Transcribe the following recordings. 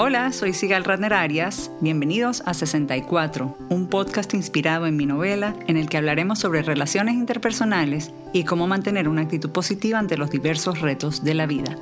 Hola, soy Sigal Radner Arias. Bienvenidos a 64, un podcast inspirado en mi novela en el que hablaremos sobre relaciones interpersonales y cómo mantener una actitud positiva ante los diversos retos de la vida.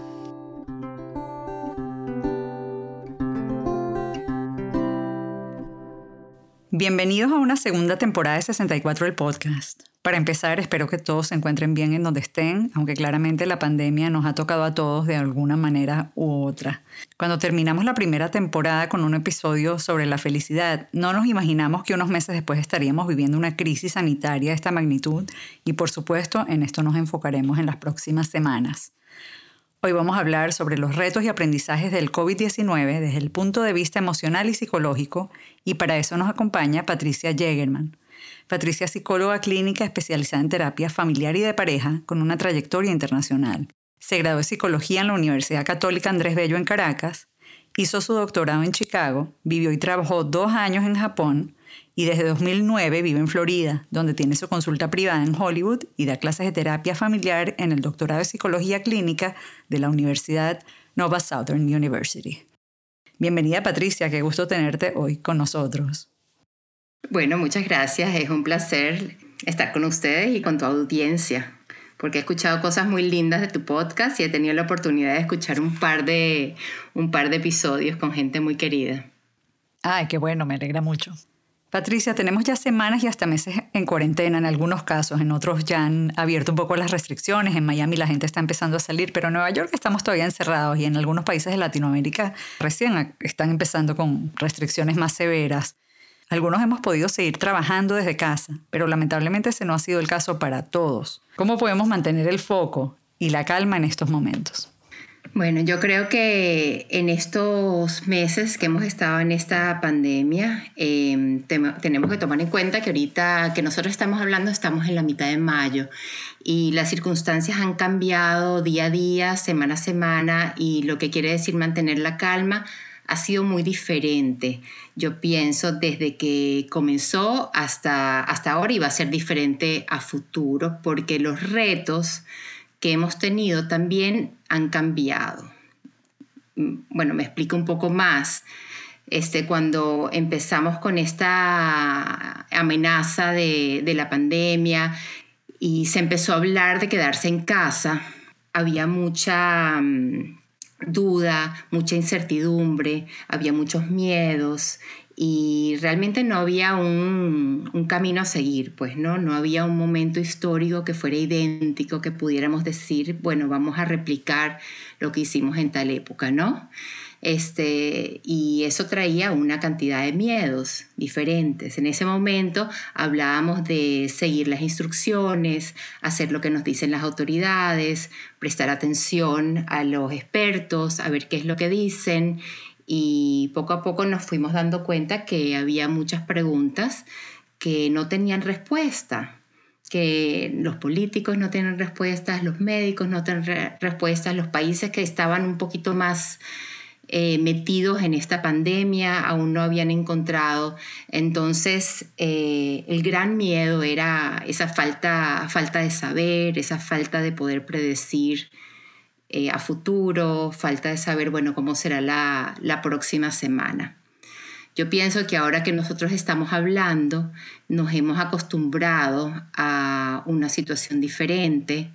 Bienvenidos a una segunda temporada de 64 del podcast. Para empezar, espero que todos se encuentren bien en donde estén, aunque claramente la pandemia nos ha tocado a todos de alguna manera u otra. Cuando terminamos la primera temporada con un episodio sobre la felicidad, no nos imaginamos que unos meses después estaríamos viviendo una crisis sanitaria de esta magnitud y por supuesto en esto nos enfocaremos en las próximas semanas. Hoy vamos a hablar sobre los retos y aprendizajes del COVID-19 desde el punto de vista emocional y psicológico y para eso nos acompaña Patricia Jägerman. Patricia es psicóloga clínica especializada en terapia familiar y de pareja con una trayectoria internacional. Se graduó de psicología en la Universidad Católica Andrés Bello en Caracas, hizo su doctorado en Chicago, vivió y trabajó dos años en Japón y desde 2009 vive en Florida, donde tiene su consulta privada en Hollywood y da clases de terapia familiar en el doctorado de psicología clínica de la Universidad Nova Southern University. Bienvenida Patricia, qué gusto tenerte hoy con nosotros. Bueno, muchas gracias. Es un placer estar con ustedes y con tu audiencia, porque he escuchado cosas muy lindas de tu podcast y he tenido la oportunidad de escuchar un par de, un par de episodios con gente muy querida. Ay, qué bueno, me alegra mucho. Patricia, tenemos ya semanas y hasta meses en cuarentena en algunos casos, en otros ya han abierto un poco las restricciones, en Miami la gente está empezando a salir, pero en Nueva York estamos todavía encerrados y en algunos países de Latinoamérica recién están empezando con restricciones más severas. Algunos hemos podido seguir trabajando desde casa, pero lamentablemente ese no ha sido el caso para todos. ¿Cómo podemos mantener el foco y la calma en estos momentos? Bueno, yo creo que en estos meses que hemos estado en esta pandemia, em, tenemos que tomar en cuenta que ahorita que nosotros estamos hablando estamos en la mitad de mayo y las circunstancias han cambiado día a día, semana a semana y lo que quiere decir mantener la calma ha sido muy diferente. Yo pienso desde que comenzó hasta, hasta ahora y va a ser diferente a futuro porque los retos que hemos tenido también han cambiado. Bueno, me explico un poco más. Este, cuando empezamos con esta amenaza de, de la pandemia y se empezó a hablar de quedarse en casa, había mucha mm, duda, mucha incertidumbre, había muchos miedos y realmente no había un, camino a seguir, pues no, no había un momento histórico que fuera idéntico, que pudiéramos decir, bueno, vamos a replicar lo que hicimos en tal época, ¿no? Este, y eso traía una cantidad de miedos diferentes. En ese momento hablábamos de seguir las instrucciones, hacer lo que nos dicen las autoridades, prestar atención a los expertos, a ver qué es lo que dicen y poco a poco nos fuimos dando cuenta que había muchas preguntas que no tenían respuesta que los políticos no tienen respuestas, los médicos no tienen respuestas, los países que estaban un poquito más eh, metidos en esta pandemia, aún no habían encontrado. Entonces, eh, el gran miedo era esa falta, falta de saber, esa falta de poder predecir eh, a futuro, falta de saber, bueno, cómo será la, la próxima semana. Yo pienso que ahora que nosotros estamos hablando, nos hemos acostumbrado a una situación diferente.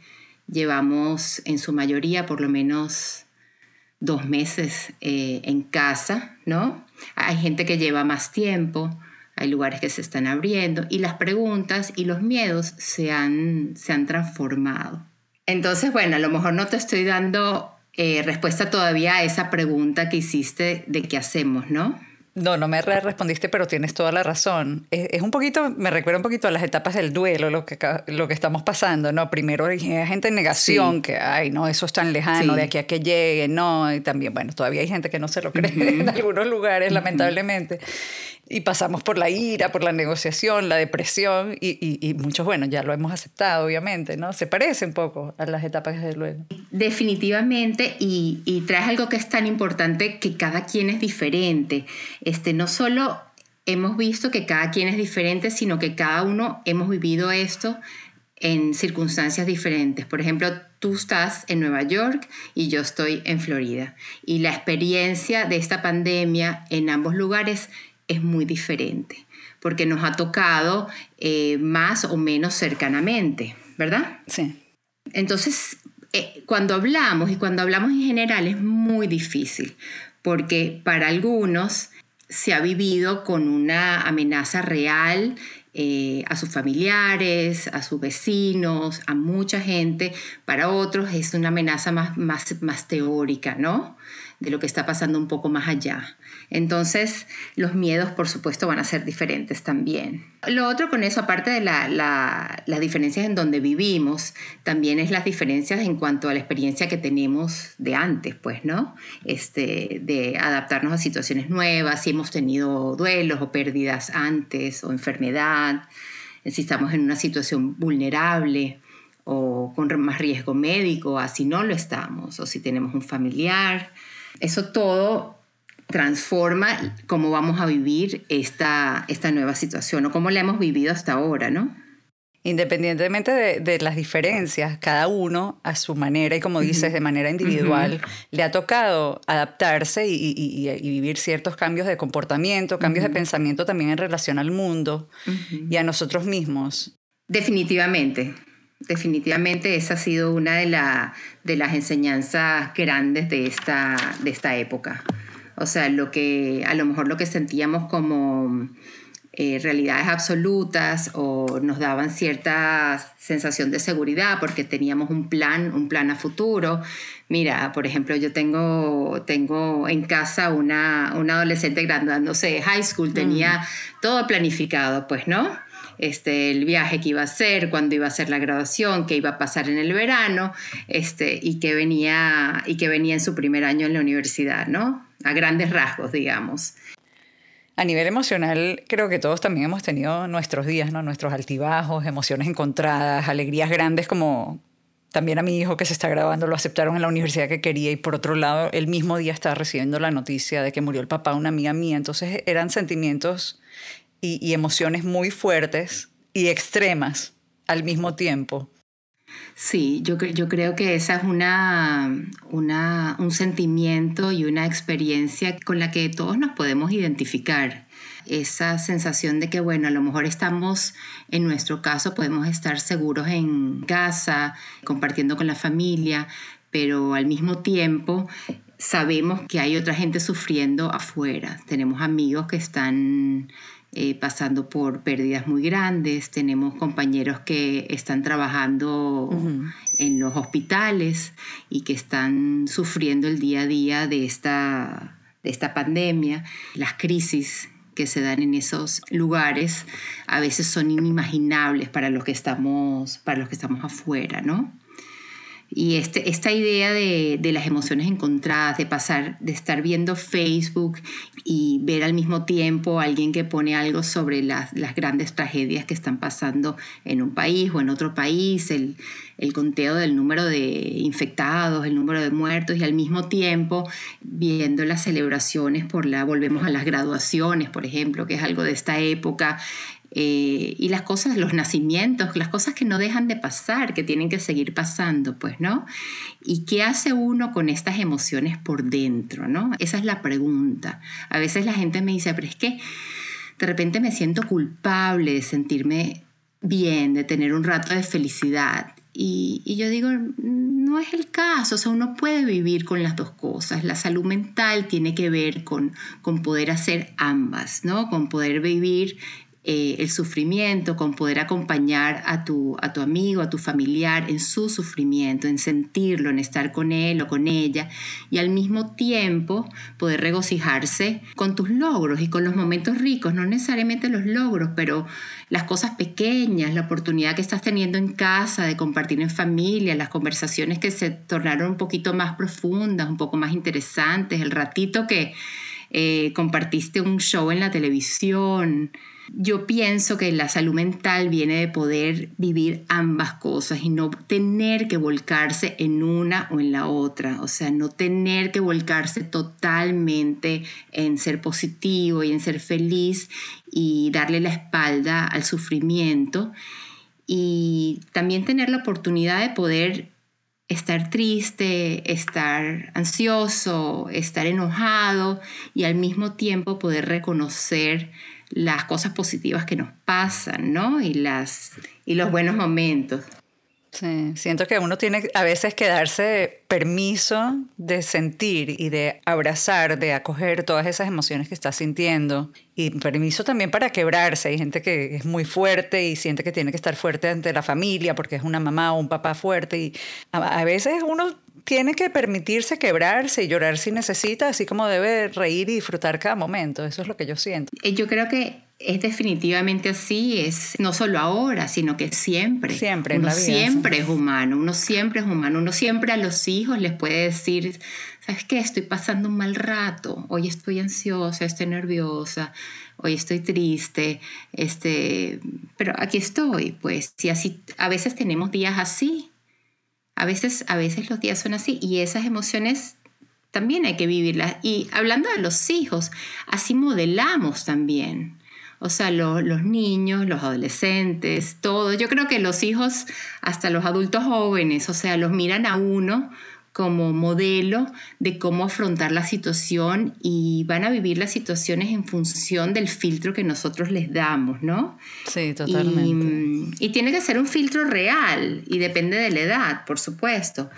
Llevamos en su mayoría por lo menos dos meses eh, en casa, ¿no? Hay gente que lleva más tiempo, hay lugares que se están abriendo y las preguntas y los miedos se han, se han transformado. Entonces, bueno, a lo mejor no te estoy dando eh, respuesta todavía a esa pregunta que hiciste de qué hacemos, ¿no? No, no me respondiste, pero tienes toda la razón. Es, un poquito, me recuerda un poquito a las etapas del duelo, lo que, lo que estamos pasando, ¿no? Primero hay gente en negación, que, ay, no, eso es tan lejano, de aquí a que llegue, no, y también, bueno, todavía hay gente que no se lo cree en algunos lugares, lamentablemente y pasamos por la ira, por la negociación, la depresión y, muchos, bueno, ya lo hemos aceptado, obviamente, ¿no? Se parece un poco a las etapas de luego. Definitivamente, y, y traes algo que es tan importante que cada quien es diferente. Este, no solo hemos visto que cada quien es diferente, sino que cada uno hemos vivido esto en circunstancias diferentes. Por ejemplo, tú estás en Nueva York y yo estoy en Florida. Y la experiencia de esta pandemia en ambos lugares es muy diferente, porque nos ha tocado eh, más o menos cercanamente, ¿verdad? Sí. Entonces, eh, cuando hablamos y cuando hablamos en general es muy difícil, porque para algunos se ha vivido con una amenaza real eh, a sus familiares, a sus vecinos, a mucha gente. Para otros es una amenaza más, más, más teórica, ¿no? De lo que está pasando un poco más allá. Entonces, los miedos, por supuesto, van a ser diferentes también. Lo otro con eso, aparte de la, las diferencias en donde vivimos, también es las diferencias en cuanto a la experiencia que tenemos de antes, pues, ¿no? Este, de adaptarnos a situaciones nuevas, si hemos tenido duelos o pérdidas antes o enfermedad, si estamos en una situación vulnerable o con más riesgo médico, así no lo estamos, o si tenemos un familiar. Eso todo transforma cómo vamos a vivir esta, esta nueva situación o cómo la hemos vivido hasta ahora, ¿no? Independientemente de, las diferencias, cada uno a su manera y como dices, de manera individual, le ha tocado adaptarse y, vivir ciertos cambios de comportamiento, cambios de pensamiento también en relación al mundo y a nosotros mismos. Definitivamente, definitivamente esa ha sido una de, de las enseñanzas grandes de esta, de esta época. O sea, lo que a lo mejor lo que sentíamos como eh, realidades absolutas o nos daban cierta sensación de seguridad porque teníamos un plan, un plan a futuro. Mira, por ejemplo, yo tengo, tengo en casa una, una adolescente graduándose de high school, tenía mm. todo planificado, pues, ¿no? Este, el viaje que iba a hacer, cuándo iba a ser la graduación, qué iba a pasar en el verano, este, y que venía y que venía en su primer año en la universidad, ¿no? a grandes rasgos, digamos. A nivel emocional, creo que todos también hemos tenido nuestros días, ¿no? Nuestros altibajos, emociones encontradas, alegrías grandes como también a mi hijo que se está grabando lo aceptaron en la universidad que quería y por otro lado el mismo día estaba recibiendo la noticia de que murió el papá de una amiga mía. Entonces eran sentimientos y, y emociones muy fuertes y extremas al mismo tiempo. Sí, yo, yo creo que esa es una, una, un sentimiento y una experiencia con la que todos nos podemos identificar. Esa sensación de que, bueno, a lo mejor estamos, en nuestro caso, podemos estar seguros en casa, compartiendo con la familia, pero al mismo tiempo sabemos que hay otra gente sufriendo afuera. Tenemos amigos que están eh, pasando por pérdidas muy grandes, tenemos compañeros que están trabajando en los hospitales y que están sufriendo el día a día de esta, de esta pandemia, las crisis que se dan en esos lugares a veces son inimaginables para los que estamos, para los que estamos afuera, ¿no? Y este, esta idea de, las emociones encontradas, de pasar, de estar viendo Facebook y ver al mismo tiempo a alguien que pone algo sobre las, grandes tragedias que están pasando en un país o en otro país, el, el conteo del número de infectados, el número de muertos y al mismo tiempo viendo las celebraciones por la, volvemos a las graduaciones, por ejemplo, que es algo de esta época, eh, y las cosas, los nacimientos, las cosas que no dejan de pasar, que tienen que seguir pasando, pues, ¿no? ¿Y qué hace uno con estas emociones por dentro, ¿no? Esa es la pregunta. A veces la gente me dice, pero es que de repente me siento culpable de sentirme bien, de tener un rato de felicidad. Y, y, yo digo, no es el caso, o sea, uno puede vivir con las dos cosas. La salud mental tiene que ver con, con poder hacer ambas, ¿no? Con poder vivir eh, el sufrimiento, con poder acompañar a tu, a tu amigo, a tu familiar en su sufrimiento, en sentirlo, en estar con él o con ella, y al mismo tiempo poder regocijarse con tus logros y con los momentos ricos, no necesariamente los logros, pero las cosas pequeñas, la oportunidad que estás teniendo en casa de compartir en familia, las conversaciones que se tornaron un poquito más profundas, un poco más interesantes, el ratito que eh, compartiste un show en la televisión, yo pienso que la salud mental viene de poder vivir ambas cosas y no tener que volcarse en una o en la otra, o sea, no tener que volcarse totalmente en ser positivo y en ser feliz y darle la espalda al sufrimiento. Y también tener la oportunidad de poder estar triste, estar ansioso, estar enojado y al mismo tiempo poder reconocer las cosas positivas que nos pasan, ¿no? Y, las, y los buenos momentos. Sí, siento que uno tiene a veces que darse permiso de sentir y de abrazar, de acoger todas esas emociones que está sintiendo. Y permiso también para quebrarse. Hay gente que es muy fuerte y siente que tiene que estar fuerte ante la familia porque es una mamá o un papá fuerte. Y a, veces uno tiene que permitirse quebrarse y llorar si necesita, así como debe reír y disfrutar cada momento. Eso es lo que yo siento. Eh, yo creo que es definitivamente así, es no solo ahora, sino que siempre. Siempre, uno siempre es humano, uno siempre es humano, uno siempre a los hijos les puede decir, ¿sabes qué? Estoy pasando un mal rato, hoy estoy ansiosa, estoy nerviosa, hoy estoy triste, este, pero aquí estoy, pues, si así, a veces tenemos días así, a veces, a veces los días son así y esas emociones también hay que vivirlas. Y hablando de los hijos, así modelamos también. O sea, los niños, los adolescentes, todos. Yo creo que los hijos, hasta los adultos jóvenes, o sea, los miran a uno como modelo de cómo afrontar la situación y van a vivir las situaciones en función del filtro que nosotros les damos, ¿no? Sí, totalmente. Y, y tiene que ser un filtro real y depende de la edad, por supuesto,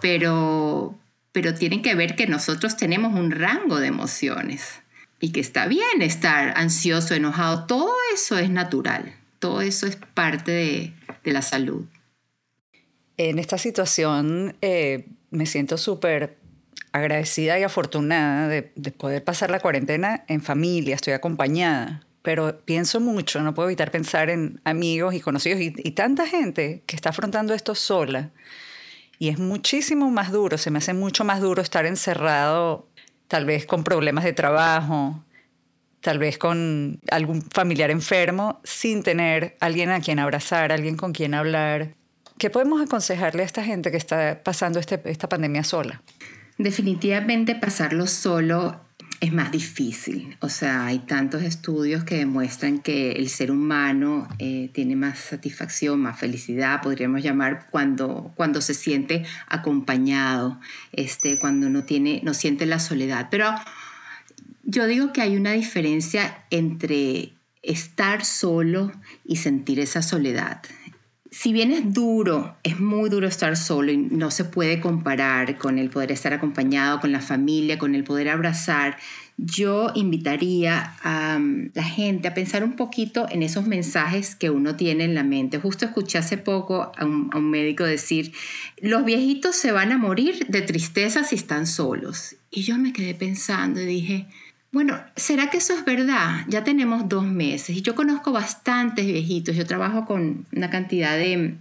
pero, pero tienen que ver que nosotros tenemos un rango de emociones y que está bien estar ansioso, enojado, todo eso es natural, todo eso es parte de, la salud. En esta situación eh, me siento súper agradecida y afortunada de, poder pasar la cuarentena en familia, estoy acompañada, pero pienso mucho, no puedo evitar pensar en amigos y conocidos y, y tanta gente que está afrontando esto sola. Y es muchísimo más duro, se me hace mucho más duro estar encerrado tal vez con problemas de trabajo, tal vez con algún familiar enfermo, sin tener alguien a quien abrazar, alguien con quien hablar. ¿Qué podemos aconsejarle a esta gente que está pasando este, esta pandemia sola? Definitivamente pasarlo solo es más difícil. O sea, hay tantos estudios que demuestran que el ser humano eh, tiene más satisfacción, más felicidad, podríamos llamar, cuando, cuando se siente acompañado, este, cuando no, tiene, no siente la soledad. Pero yo digo que hay una diferencia entre estar solo y sentir esa soledad si bien es duro, es muy duro estar solo y no se puede comparar con el poder estar acompañado, con la familia, con el poder abrazar, yo invitaría a mm, la gente a pensar un poquito en esos mensajes que uno tiene en la mente. Justo escuché hace poco a un, a un médico decir, los viejitos se van a morir de tristeza si están solos. Y yo me quedé pensando y dije, bueno, ¿será que eso es verdad? Ya tenemos dos meses y yo conozco bastantes viejitos. Yo trabajo con una cantidad de,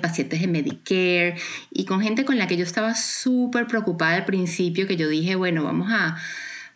pacientes de Medicare y con gente con la que yo estaba súper preocupada al principio, que yo dije, bueno, vamos a,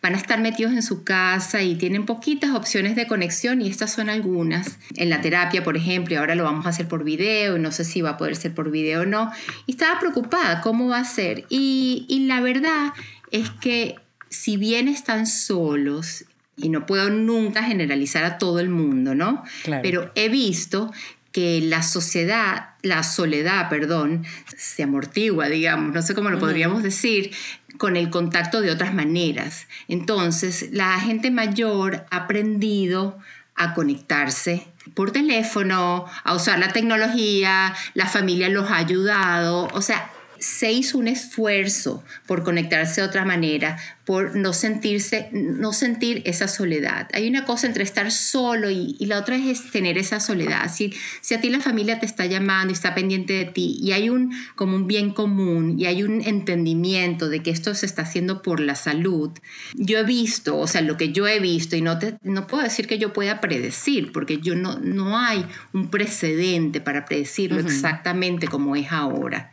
van a estar metidos en su casa y tienen poquitas opciones de conexión y estas son algunas. En la terapia, por ejemplo, y ahora lo vamos a hacer por video, y no sé si va a poder ser por video o no. Y estaba preocupada, ¿cómo va a ser? Y, y la verdad es que si bien están solos, y no puedo nunca generalizar a todo el mundo, ¿no? Pero he visto que la sociedad, la soledad, perdón, se amortigua, digamos, no sé cómo lo podríamos decir, con el contacto de otras maneras. Entonces, la gente mayor ha aprendido a conectarse por teléfono, a usar la tecnología, la familia los ha ayudado, o sea, se hizo un esfuerzo por conectarse de otra manera, por no sentirse, no sentir esa soledad. Hay una cosa entre estar solo y, la otra es tener esa soledad. Si, si a ti la familia te está llamando y está pendiente de ti y hay un como un bien común y hay un entendimiento de que esto se está haciendo por la salud, yo he visto, o sea, lo que yo he visto y no, te, no puedo decir que yo pueda predecir porque yo no, no hay un precedente para predecirlo exactamente como es ahora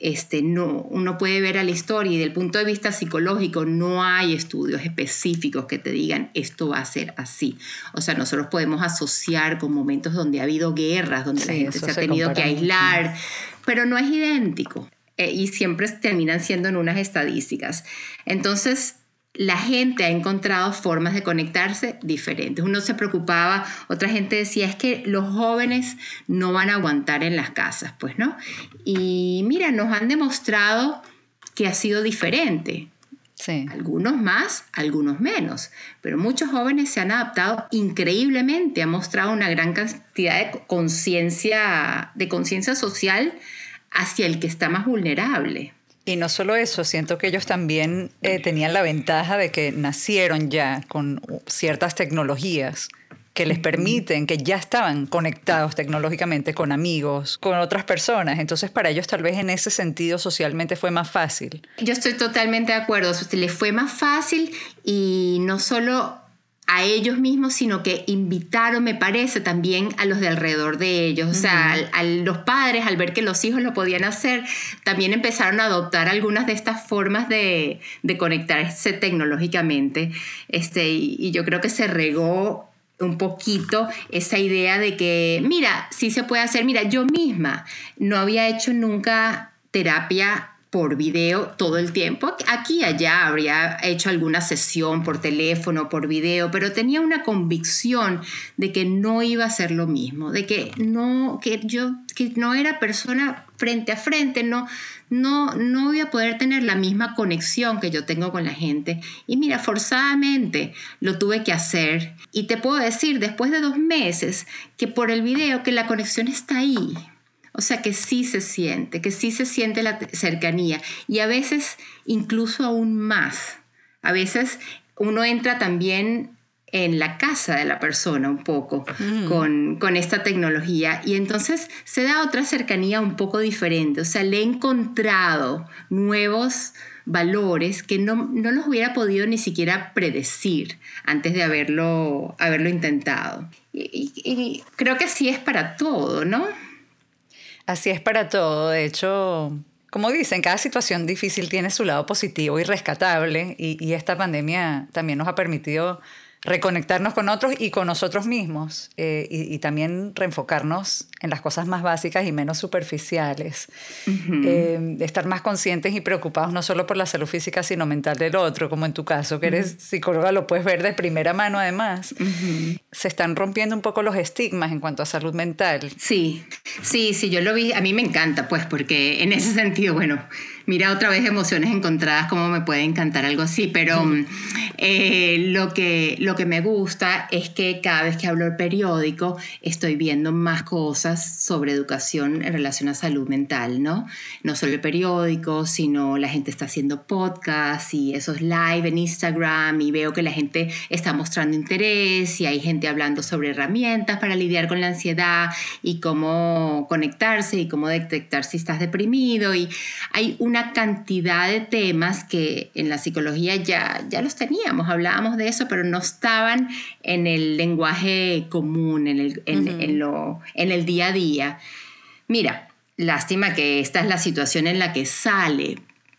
este, no, uno puede ver a la historia y del punto de vista psicológico no hay estudios específicos que te digan esto va a ser así. O sea, nosotros podemos asociar con momentos donde ha habido guerras, donde la gente se ha tenido que aislar, pero no es idéntico. Eh, y siempre terminan siendo en unas estadísticas. Entonces, la gente ha encontrado formas de conectarse diferentes. Uno se preocupaba, otra gente decía, es que los jóvenes no van a aguantar en las casas, pues, ¿no? Y mira, nos han demostrado que ha sido diferente. Sí. Algunos más, algunos menos, pero muchos jóvenes se han adaptado increíblemente, han mostrado una gran cantidad de conciencia, de conciencia social hacia el que está más vulnerable. Y no solo eso, siento que ellos también eh, tenían la ventaja de que nacieron ya con ciertas tecnologías que les permiten, que ya estaban conectados tecnológicamente con amigos, con otras personas. Entonces para ellos tal vez en ese sentido socialmente fue más fácil. Yo estoy totalmente de acuerdo, les fue más fácil y no solo a ellos mismos, sino que invitaron, me parece, también a los de alrededor de ellos. O sea, a, los padres, al ver que los hijos lo podían hacer, también empezaron a adoptar algunas de estas formas de, conectarse tecnológicamente. Este, y, yo creo que se regó un poquito esa idea de que, mira, sí se puede hacer, mira, yo misma no había hecho nunca terapia por video todo el tiempo. Aquí y allá habría hecho alguna sesión por teléfono, por video, pero tenía una convicción de que no iba a ser lo mismo, de que no, que yo que no era persona frente a frente, no, no, no voy a poder tener la misma conexión que yo tengo con la gente. Y mira, forzadamente lo tuve que hacer. Y te puedo decir, después de dos meses, que por el video, que la conexión está ahí o sea que sí se siente, que sí se siente la cercanía y a veces incluso aún más. A veces uno entra también en la casa de la persona un poco con, con, esta tecnología y entonces se da otra cercanía un poco diferente. O sea, le he encontrado nuevos valores que no, no los hubiera podido ni siquiera predecir antes de haberlo, haberlo intentado. Y, y creo que así es para todo, ¿no? Así es para todo. De hecho, como dicen, cada situación difícil tiene su lado positivo y rescatable y, y esta pandemia también nos ha permitido reconectarnos con otros y con nosotros mismos eh, y, también reenfocarnos en las cosas más básicas y menos superficiales. Eh, estar más conscientes y preocupados no solo por la salud física, sino mental del otro, como en tu caso, que eres psicóloga, lo puedes ver de primera mano además. Se están rompiendo un poco los estigmas en cuanto a salud mental. Sí, sí, sí, yo lo vi, a mí me encanta, pues, porque en ese sentido, bueno, mira otra vez emociones encontradas, cómo me puede encantar algo así, pero eh, lo, que, lo que me gusta es que cada vez que hablo el periódico estoy viendo más cosas sobre educación en relación a salud mental, ¿no? No solo el periódico, sino la gente está haciendo podcasts y esos live en Instagram y veo que la gente está mostrando interés y hay gente hablando sobre herramientas para lidiar con la ansiedad y cómo conectarse y cómo detectar si estás deprimido y hay una cantidad de temas que en la psicología ya, ya los teníamos, hablábamos de eso, pero no estaban en el lenguaje común, en el, en, lo, en el día a día. Mira, lástima que esta es la situación en la que sale,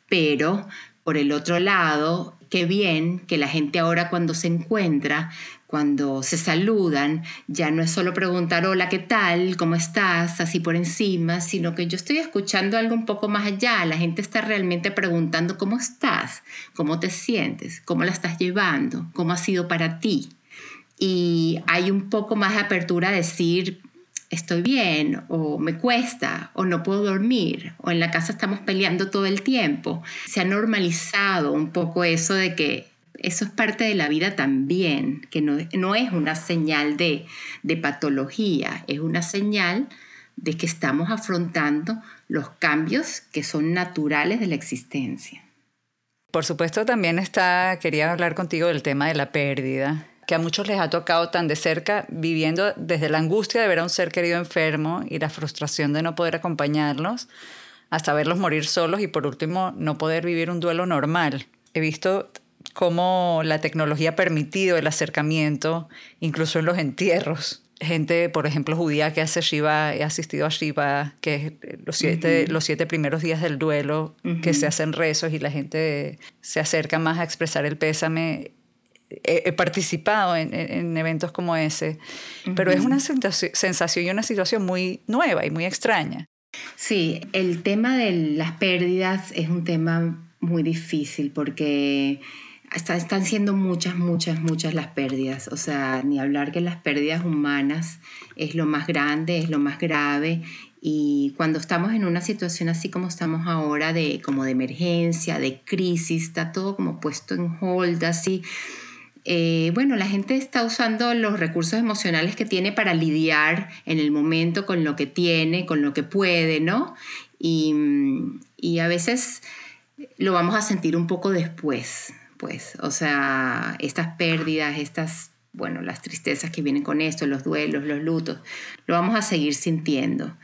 pero por el otro lado, qué bien que la gente ahora cuando se encuentra cuando se saludan, ya no es solo preguntar, hola, ¿qué tal? ¿Cómo estás? Así por encima, sino que yo estoy escuchando algo un poco más allá. La gente está realmente preguntando, ¿cómo estás? ¿Cómo te sientes? ¿Cómo la estás llevando? ¿Cómo ha sido para ti? Y hay un poco más de apertura a decir, estoy bien, o me cuesta, o no puedo dormir, o en la casa estamos peleando todo el tiempo. Se ha normalizado un poco eso de que eso es parte de la vida también, que no, es una señal de, de patología, es una señal de que estamos afrontando los cambios que son naturales de la existencia. Por supuesto, también está, quería hablar contigo del tema de la pérdida, que a muchos les ha tocado tan de cerca, viviendo desde la angustia de ver a un ser querido enfermo y la frustración de no poder acompañarlos, hasta verlos morir solos y por último no poder vivir un duelo normal. He visto cómo la tecnología ha permitido el acercamiento, incluso en los entierros. Gente, por ejemplo, judía que hace Shiva, he asistido a Shiva, que es los siete, los siete primeros días del duelo, que se hacen rezos y la gente se acerca más a expresar el pésame. He, participado en, eventos como ese, pero es una sensación y una situación muy nueva y muy extraña. Sí, el tema de las pérdidas es un tema muy difícil porque están siendo muchas, muchas, muchas las pérdidas. O sea, ni hablar que las pérdidas humanas es lo más grande, es lo más grave. Y cuando estamos en una situación así como estamos ahora, de, como de emergencia, de crisis, está todo como puesto en hold, así. Eh, bueno, la gente está usando los recursos emocionales que tiene para lidiar en el momento con lo que tiene, con lo que puede, ¿no? Y, y a veces lo vamos a sentir un poco después, pues, o sea, estas pérdidas, estas, bueno, las tristezas que vienen con esto, los duelos, los lutos, lo vamos a seguir sintiendo.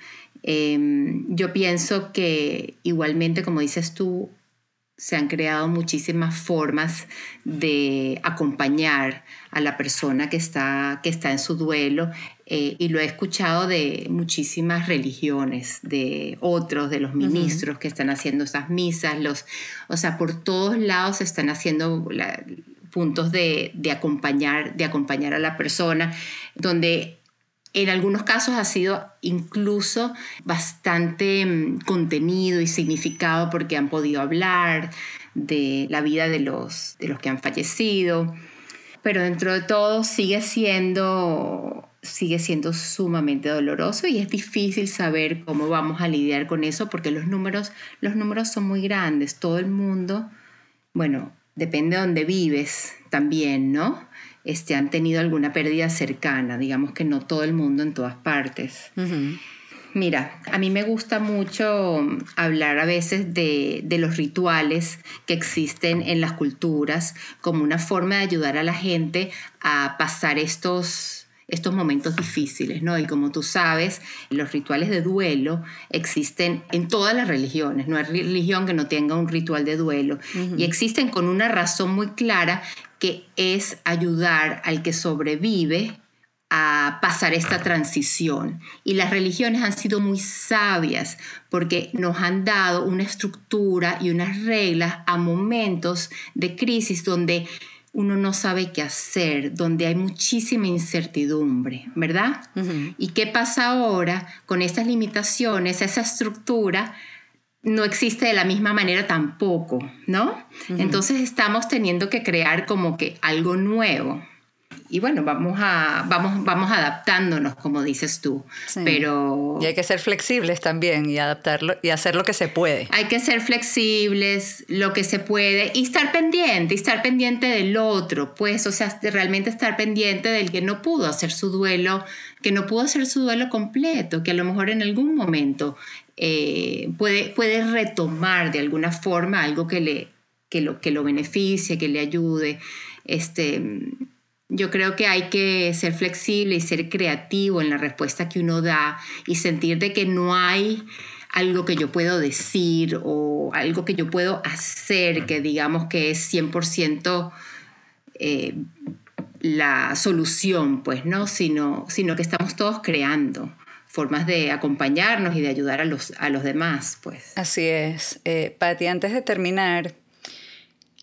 Em, yo pienso que igualmente, como dices tú, se han creado muchísimas formas de acompañar a la persona que está, que está en su duelo eh, y lo he escuchado de muchísimas religiones, de otros, de los ministros que están haciendo esas misas, los, o sea, por todos lados se están haciendo puntos de, de, acompañar, de acompañar a la persona, donde en algunos casos ha sido incluso bastante mm, contenido y significado porque han podido hablar de la vida de los, de los que han fallecido, pero dentro de todo sigue siendo, sigue siendo sumamente doloroso y es difícil saber cómo vamos a lidiar con eso porque los números, los números son muy grandes, todo el mundo, bueno, depende de dónde vives también, ¿no? este, han tenido alguna pérdida cercana, digamos que no todo el mundo en todas partes. Mira, a mí me gusta mucho hablar a veces de, los rituales que existen en las culturas como una forma de ayudar a la gente a pasar estos, estos momentos difíciles, ¿no? Y como tú sabes, los rituales de duelo existen en todas las religiones, no hay religión que no tenga un ritual de duelo, y existen con una razón muy clara que es ayudar al que sobrevive a pasar esta transición. Y las religiones han sido muy sabias porque nos han dado una estructura y unas reglas a momentos de crisis donde uno no sabe qué hacer, donde hay muchísima incertidumbre, ¿verdad? ¿Y qué pasa ahora con estas limitaciones, esa estructura? no existe de la misma manera tampoco, ¿no? Entonces estamos teniendo que crear como que algo nuevo. Y bueno, vamos, a, vamos, vamos adaptándonos, como dices tú. Pero... Y hay que ser flexibles también y adaptarlo y hacer lo que se puede. Hay que ser flexibles, lo que se puede, y estar pendiente, y estar pendiente del otro, pues, o sea, realmente estar pendiente del que no pudo hacer su duelo, que no pudo hacer su duelo completo, que a lo mejor en algún momento eh, puede, puede retomar de alguna forma algo que, le, que, lo, que lo beneficie, que le ayude. Este, yo creo que hay que ser flexible y ser creativo en la respuesta que uno da y sentir de que no hay algo que yo puedo decir o algo que yo puedo hacer que digamos que es 100% eh, la solución, pues, ¿no? Sino, sino que estamos todos creando formas de acompañarnos y de ayudar a los, a los demás, pues. Así es. Eh, Patti, antes de terminar,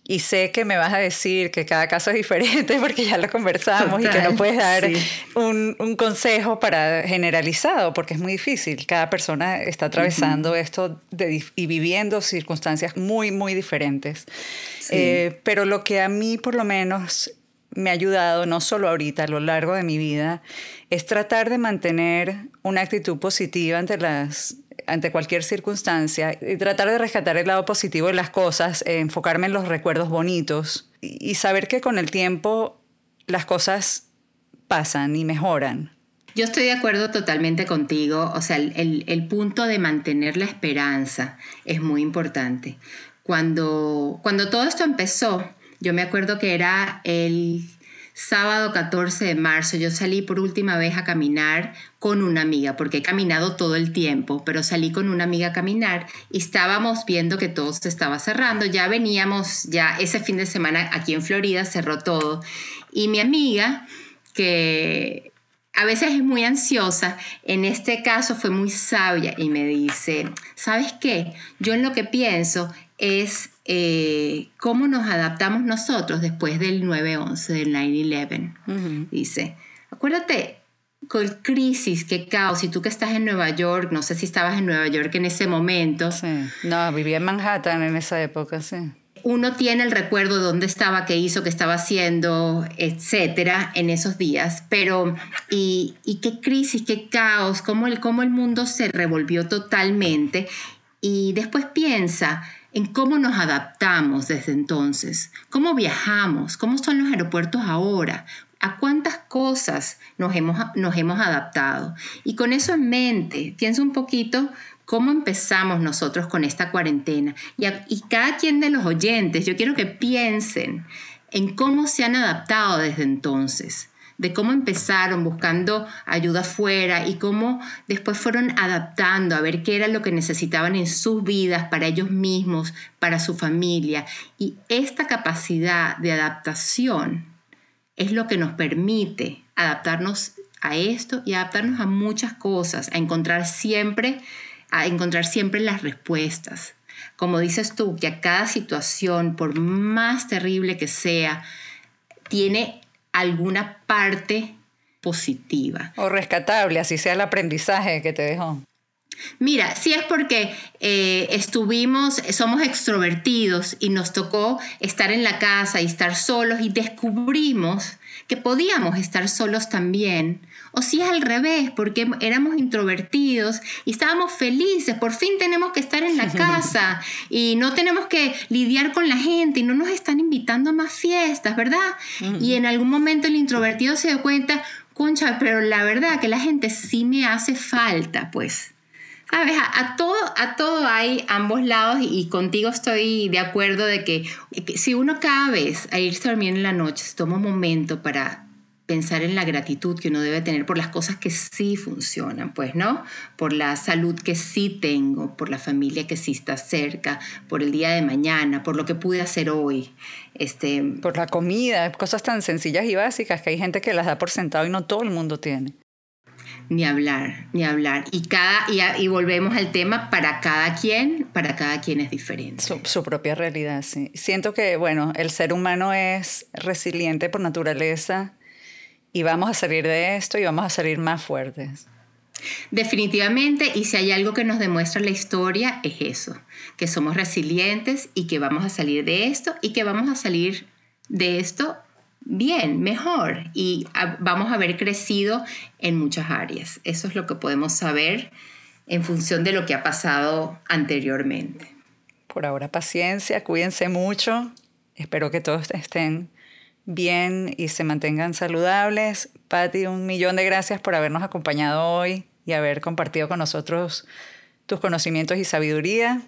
y sé que me vas a decir que cada caso es diferente porque ya lo conversamos y que no puedes dar un, un, consejo para generalizado porque es muy difícil. Cada persona está atravesando esto y viviendo circunstancias muy, muy diferentes. Eh, pero lo que a mí por lo menos me ha ayudado, no solo ahorita, a lo largo de mi vida, es tratar de mantener una actitud positiva ante las ante cualquier circunstancia y tratar de rescatar el lado positivo de las cosas, eh, enfocarme en los recuerdos bonitos y, saber que con el tiempo las cosas pasan y mejoran. Yo estoy de acuerdo totalmente contigo, o sea, el, el punto de mantener la esperanza es muy importante. Cuando, cuando todo esto empezó, yo me acuerdo que era el sábado 14 de marzo. Yo salí por última vez a caminar con una amiga, porque he caminado todo el tiempo, pero salí con una amiga a caminar y estábamos viendo que todo se estaba cerrando. Ya veníamos, ya ese fin de semana aquí en Florida cerró todo. Y mi amiga, que a veces es muy ansiosa, en este caso fue muy sabia y me dice, ¿sabes qué? Yo en lo que pienso es eh, cómo nos adaptamos nosotros después del 9-11, del 9-11. Dice, acuérdate, con crisis, qué caos, y tú que estás en Nueva York, no sé si estabas en Nueva York en ese momento. Sí, no, vivía en Manhattan en esa época, sí. uno tiene el recuerdo de dónde estaba, qué hizo, qué estaba haciendo, etcétera, en esos días. Pero, y, qué crisis, qué caos, cómo el, cómo el mundo se revolvió totalmente. Y después piensa en cómo nos adaptamos desde entonces, cómo viajamos, cómo son los aeropuertos ahora, a cuántas cosas nos hemos, nos hemos adaptado. Y con eso en mente, piensa un poquito cómo empezamos nosotros con esta cuarentena. Y, y cada quien de los oyentes, yo quiero que piensen en cómo se han adaptado desde entonces de cómo empezaron buscando ayuda afuera y cómo después fueron adaptando a ver qué era lo que necesitaban en sus vidas, para ellos mismos, para su familia. Y esta capacidad de adaptación es lo que nos permite adaptarnos a esto y adaptarnos a muchas cosas, a encontrar siempre a encontrar siempre las respuestas. Como dices tú, que a cada situación, por más terrible que sea, tiene alguna parte positiva. O rescatable, así sea el aprendizaje que te dejó. Mira, si es porque eh, estuvimos, somos extrovertidos y nos tocó estar en la casa y estar solos y descubrimos que podíamos estar solos también. O si es al revés, porque éramos introvertidos y estábamos felices, por fin tenemos que estar en la casa y no tenemos que lidiar con la gente y no nos están invitando a más fiestas, ¿verdad? Y en algún momento el introvertido se dio cuenta, concha, pero la verdad que la gente sí me hace falta, pues. ¿Sabes? A, todo, a todo hay ambos lados y, contigo estoy de acuerdo de que, si uno cada vez a irse a dormir en la noche se toma un momento para pensar en la gratitud que uno debe tener por las cosas que sí funcionan, pues, ¿no? Por la salud que sí tengo, por la familia que sí está cerca, por el día de mañana, por lo que pude hacer hoy. Este, por la comida, cosas tan sencillas y básicas que hay gente que las da por sentado y no todo el mundo tiene. Ni hablar, ni hablar. Y, cada, y, volvemos al tema, para cada quien, para cada quien es diferente. Su, su, propia realidad, sí. Siento que, bueno, el ser humano es resiliente por naturaleza y vamos a salir de esto y vamos a salir más fuertes. Definitivamente, y si hay algo que nos demuestra la historia, es eso, que somos resilientes y que vamos a salir de esto y que vamos a salir de esto bien, mejor y vamos a haber crecido en muchas áreas. Eso es lo que podemos saber en función de lo que ha pasado anteriormente. Por ahora paciencia, cuídense mucho. Espero que todos estén bien y se mantengan saludables. Patti, un millón de gracias por habernos acompañado hoy y haber compartido con nosotros tus conocimientos y sabiduría.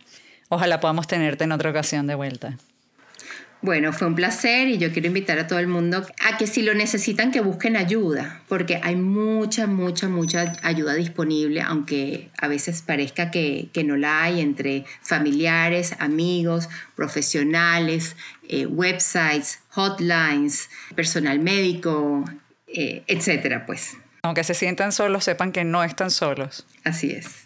Ojalá podamos tenerte en otra ocasión de vuelta. Bueno, fue un placer y yo quiero invitar a todo el mundo a que si lo necesitan que busquen ayuda, porque hay mucha, mucha, mucha ayuda disponible, aunque a veces parezca que, no la hay entre familiares, amigos, profesionales, eh, websites, hotlines, personal médico, eh, etcétera, pues. Aunque se sientan solos, sepan que no están solos. Así es.